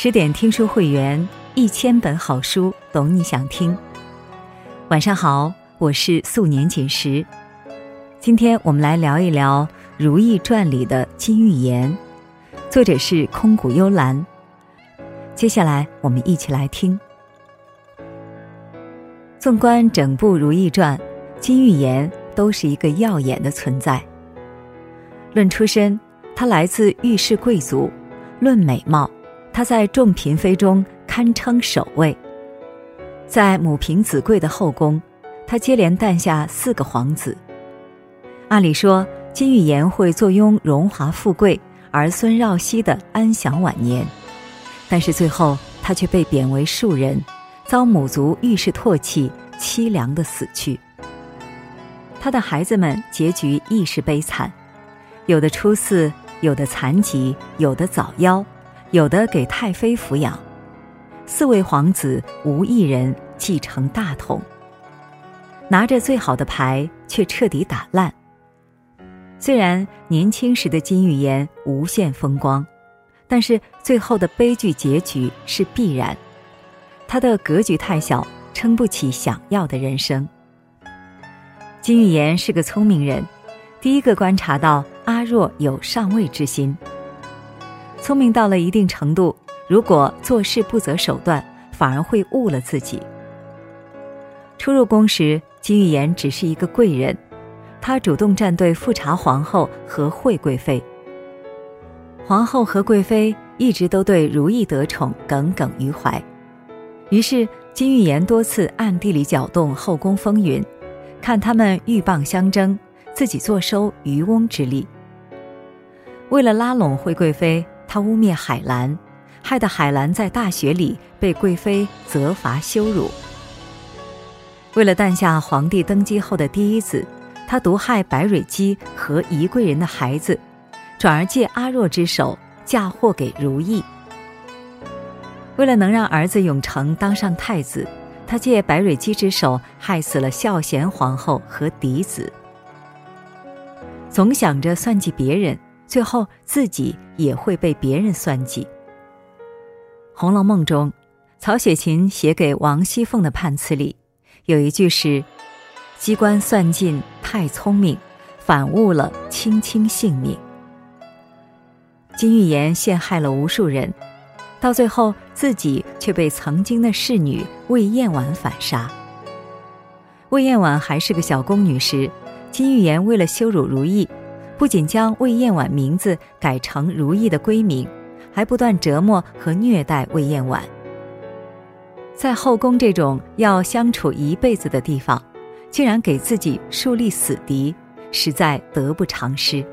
十点听书会员，一千本好书，懂你想听。晚上好，我是素年锦时。今天我们来聊一聊《如懿传》里的金玉妍，作者是空谷幽兰。接下来我们一起来听。纵观整部《如懿传》，金玉妍都是一个耀眼的存在。论出身，她来自御氏贵族；论美貌，她在众嫔妃中堪称首位。在母凭子贵的后宫，她接连诞下四个皇子。按理说，金玉妍会坐拥荣华富贵，儿孙绕膝的安享晚年，但是最后她却被贬为庶人，遭母族御氏唾弃，凄凉的死去。她的孩子们结局亦是悲惨，有的出嗣，有的残疾，有的早夭。有的给太妃抚养，四位皇子无一人继承大统。拿着最好的牌，却彻底打烂。虽然年轻时的金玉妍无限风光，但是最后的悲剧结局是必然。她的格局太小，撑不起想要的人生。金玉妍是个聪明人，第一个观察到阿若有上位之心。聪明到了一定程度，如果做事不择手段，反而会误了自己。初入宫时，金玉妍只是一个贵人，她主动站队富察皇后和惠贵妃。皇后和贵妃一直都对如懿得宠耿耿于怀，于是金玉妍多次暗地里搅动后宫风云，看他们鹬蚌相争，自己坐收渔翁之利。为了拉拢惠贵妃。他污蔑海兰，害得海兰在大学里被贵妃责罚羞辱。为了诞下皇帝登基后的第一子，他毒害白蕊姬和宜贵人的孩子，转而借阿若之手嫁祸给如懿。为了能让儿子永成当上太子，他借白蕊姬之手害死了孝贤皇后和嫡子。总想着算计别人。最后自己也会被别人算计。《红楼梦》中，曹雪芹写给王熙凤的判词里，有一句是：“机关算尽太聪明，反误了卿卿性命。”金玉妍陷害了无数人，到最后自己却被曾经的侍女魏嬿婉反杀。魏嬿婉还是个小宫女时，金玉妍为了羞辱如意。不仅将魏嬿婉名字改成如意的闺名，还不断折磨和虐待魏嬿婉。在后宫这种要相处一辈子的地方，竟然给自己树立死敌，实在得不偿失。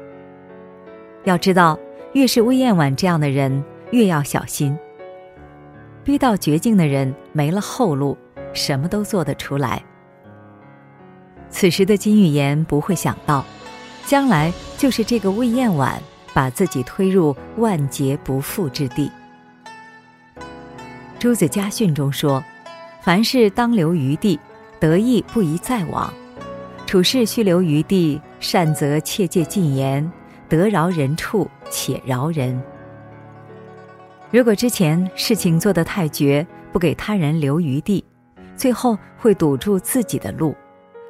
要知道，越是魏嬿婉这样的人，越要小心。逼到绝境的人没了后路，什么都做得出来。此时的金玉妍不会想到。将来就是这个魏嬿婉把自己推入万劫不复之地。朱子家训中说：“凡事当留余地，得意不宜再往；处事须留余地，善则切戒禁言，得饶人处且饶人。”如果之前事情做得太绝，不给他人留余地，最后会堵住自己的路。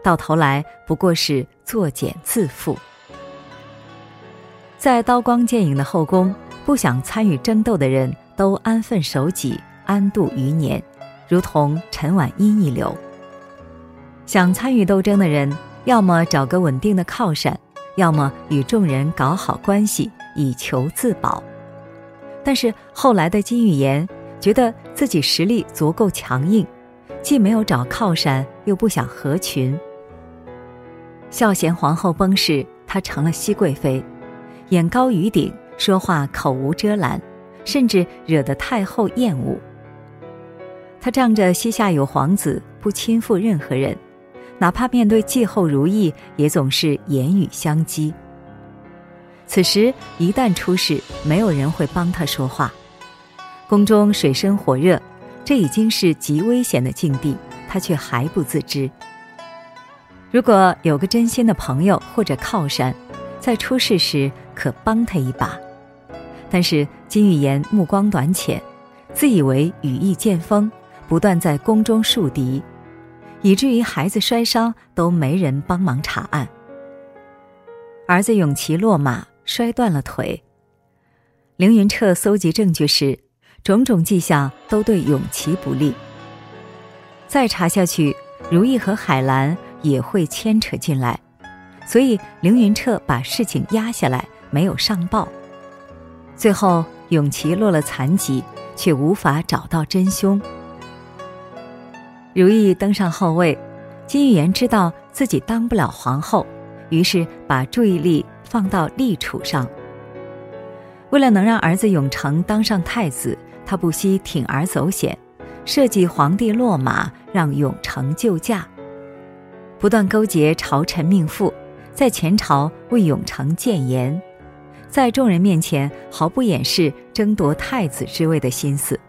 到头来不过是作茧自缚。在刀光剑影的后宫，不想参与争斗的人都安分守己，安度余年，如同陈婉英一流。想参与斗争的人，要么找个稳定的靠山，要么与众人搞好关系，以求自保。但是后来的金玉妍觉得自己实力足够强硬，既没有找靠山，又不想合群。孝贤皇后崩逝，她成了熹贵妃，眼高于顶，说话口无遮拦，甚至惹得太后厌恶。她仗着膝下有皇子，不亲附任何人，哪怕面对继后如意，也总是言语相讥。此时一旦出事，没有人会帮她说话。宫中水深火热，这已经是极危险的境地，她却还不自知。如果有个真心的朋友或者靠山，在出事时可帮他一把。但是金玉妍目光短浅，自以为羽翼渐丰，不断在宫中树敌，以至于孩子摔伤都没人帮忙查案。儿子永琪落马摔断了腿。凌云彻搜集证据时，种种迹象都对永琪不利。再查下去，如意和海兰也会牵扯进来，所以凌云彻把事情压下来，没有上报。最后，永琪落了残疾，却无法找到真凶。如意登上后位，金玉妍知道自己当不了皇后。于是把注意力放到立储上。为了能让儿子永成当上太子，他不惜铤而走险，设计皇帝落马让永成救驾，不断勾结朝臣命妇，在前朝为永成谏言，在众人面前毫不掩饰争夺太子之位的心思。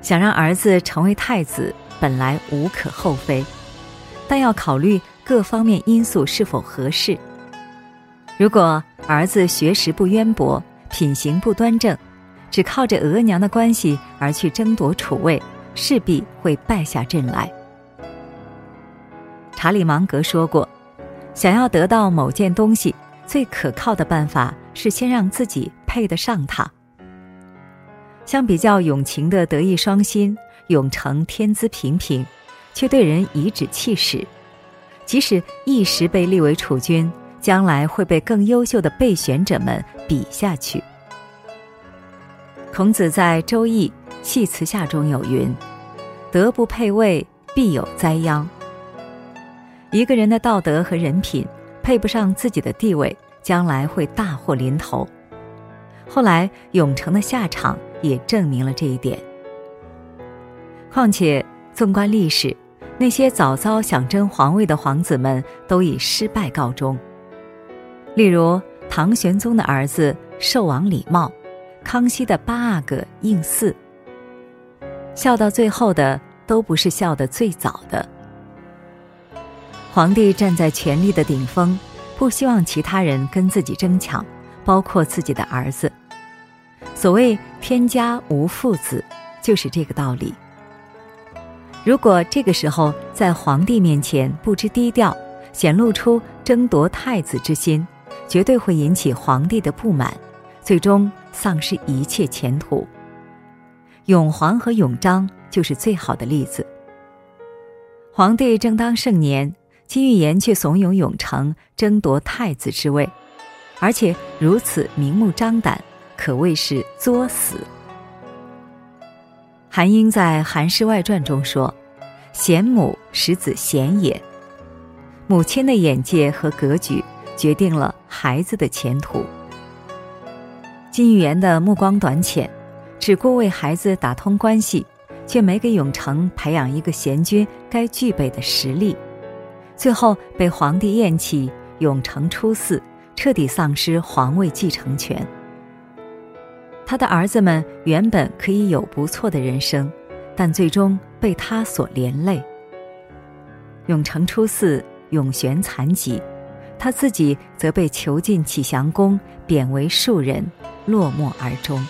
想让儿子成为太子，本来无可厚非，但要考虑。各方面因素是否合适？如果儿子学识不渊博，品行不端正，只靠着额娘的关系而去争夺储位，势必会败下阵来。查理芒格说过：“想要得到某件东西，最可靠的办法是先让自己配得上它。”相比较永晴的德艺双馨，永成天资平平，却对人颐指气使。即使一时被立为储君，将来会被更优秀的备选者们比下去。孔子在《周易·系辞下》中有云：“德不配位，必有灾殃。”一个人的道德和人品配不上自己的地位，将来会大祸临头。后来永成的下场也证明了这一点。况且，纵观历史。那些早早想争皇位的皇子们都以失败告终。例如唐玄宗的儿子寿王李瑁，康熙的八阿哥胤祀，笑到最后的都不是笑得最早的。皇帝站在权力的顶峰，不希望其他人跟自己争抢，包括自己的儿子。所谓天家无父子，就是这个道理。如果这个时候在皇帝面前不知低调，显露出争夺太子之心，绝对会引起皇帝的不满，最终丧失一切前途。永璜和永璋就是最好的例子。皇帝正当盛年，金玉妍却怂恿永成争夺太子之位，而且如此明目张胆，可谓是作死。韩英在《韩氏外传》中说：“贤母使子贤也。”母亲的眼界和格局决定了孩子的前途。金玉妍的目光短浅，只顾为孩子打通关系，却没给永成培养一个贤君该具备的实力，最后被皇帝厌弃，永成出嗣，彻底丧失皇位继承权。他的儿子们原本可以有不错的人生，但最终被他所连累。永成出嗣，永璇残疾，他自己则被囚禁启祥宫，贬为庶人，落寞而终。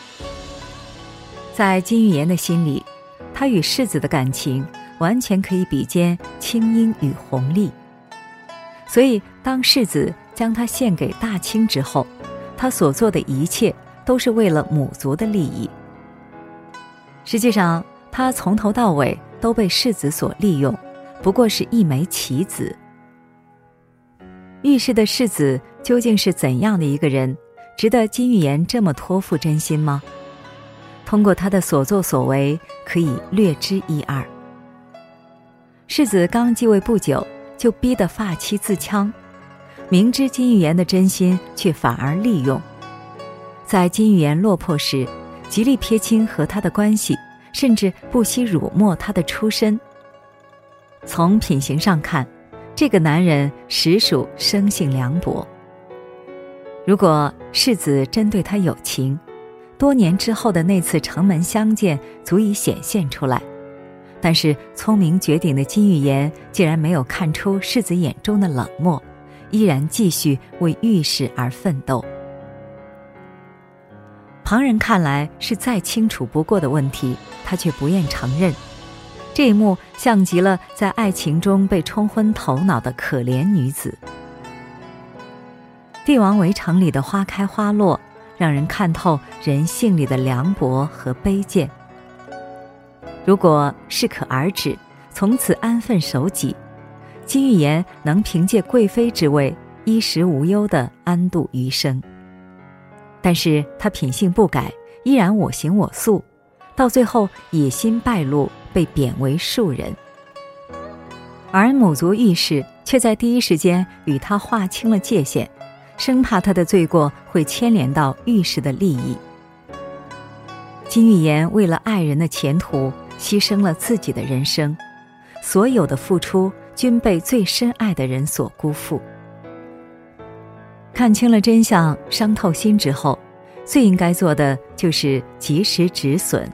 在金玉妍的心里，他与世子的感情完全可以比肩青樱与弘历，所以当世子将他献给大清之后，他所做的一切。都是为了母族的利益。实际上，他从头到尾都被世子所利用，不过是一枚棋子。遇事的世子究竟是怎样的一个人，值得金玉妍这么托付真心吗？通过他的所作所为，可以略知一二。世子刚继位不久，就逼得发妻自戕，明知金玉妍的真心，却反而利用。在金玉妍落魄时，极力撇清和他的关系，甚至不惜辱没他的出身。从品行上看，这个男人实属生性凉薄。如果世子真对他有情，多年之后的那次城门相见足以显现出来。但是聪明绝顶的金玉妍竟然没有看出世子眼中的冷漠，依然继续为御史而奋斗。旁人看来是再清楚不过的问题，他却不愿承认。这一幕像极了在爱情中被冲昏头脑的可怜女子。《帝王围城》里的花开花落，让人看透人性里的凉薄和卑贱。如果适可而止，从此安分守己，金玉妍能凭借贵妃之位，衣食无忧的安度余生。但是她品性不改，依然我行我素，到最后野心败露，被贬为庶人。而母族御史却在第一时间与他划清了界限。生怕他的罪过会牵连到御史的利益。金玉妍为了爱人的前途，牺牲了自己的人生，所有的付出均被最深爱的人所辜负。看清了真相，伤透心之后，最应该做的就是及时止损。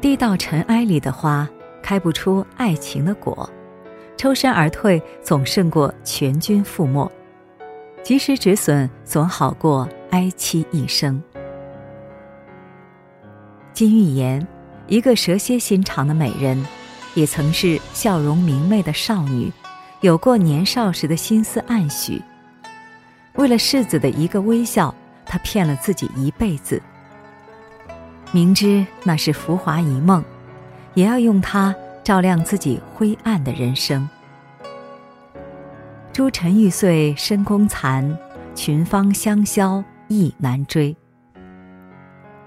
滴到尘埃里的花，开不出爱情的果，抽身而退，总胜过全军覆没。及时止损，总好过哀戚一生。金玉妍，一个蛇蝎心肠的美人，也曾是笑容明媚的少女，有过年少时的心思暗许。为了世子的一个微笑，她骗了自己一辈子。明知那是浮华一梦，也要用它照亮自己灰暗的人生。诸尘欲碎深宫残，群芳香消意难追。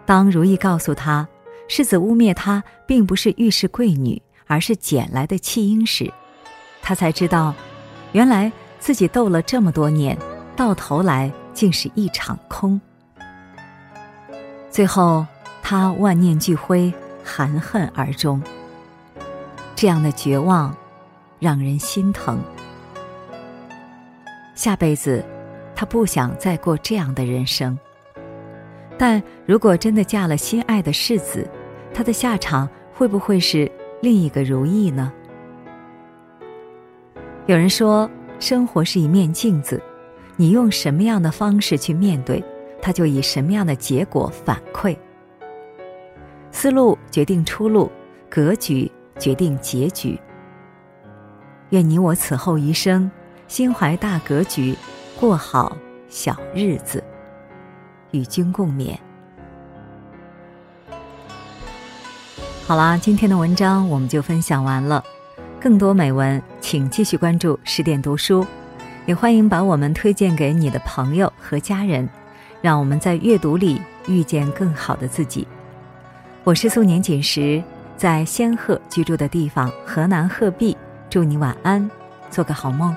当如意告诉他，世子污蔑她并不是御史贵女，而是捡来的弃婴时，他才知道，原来自己斗了这么多年，到头来竟是一场空。最后，他万念俱灰，含恨而终。这样的绝望，让人心疼。下辈子，她不想再过这样的人生。但如果真的嫁了心爱的世子，她的下场会不会是另一个如意呢？有人说，生活是一面镜子，你用什么样的方式去面对，它就以什么样的结果反馈。思路决定出路，格局决定结局。愿你我此后余生。心怀大格局，过好小日子，与君共勉。好啦，今天的文章我们就分享完了。更多美文，请继续关注十点读书，也欢迎把我们推荐给你的朋友和家人，让我们在阅读里遇见更好的自己。我是素年锦时，在仙鹤居住的地方河南鹤壁，祝你晚安，做个好梦。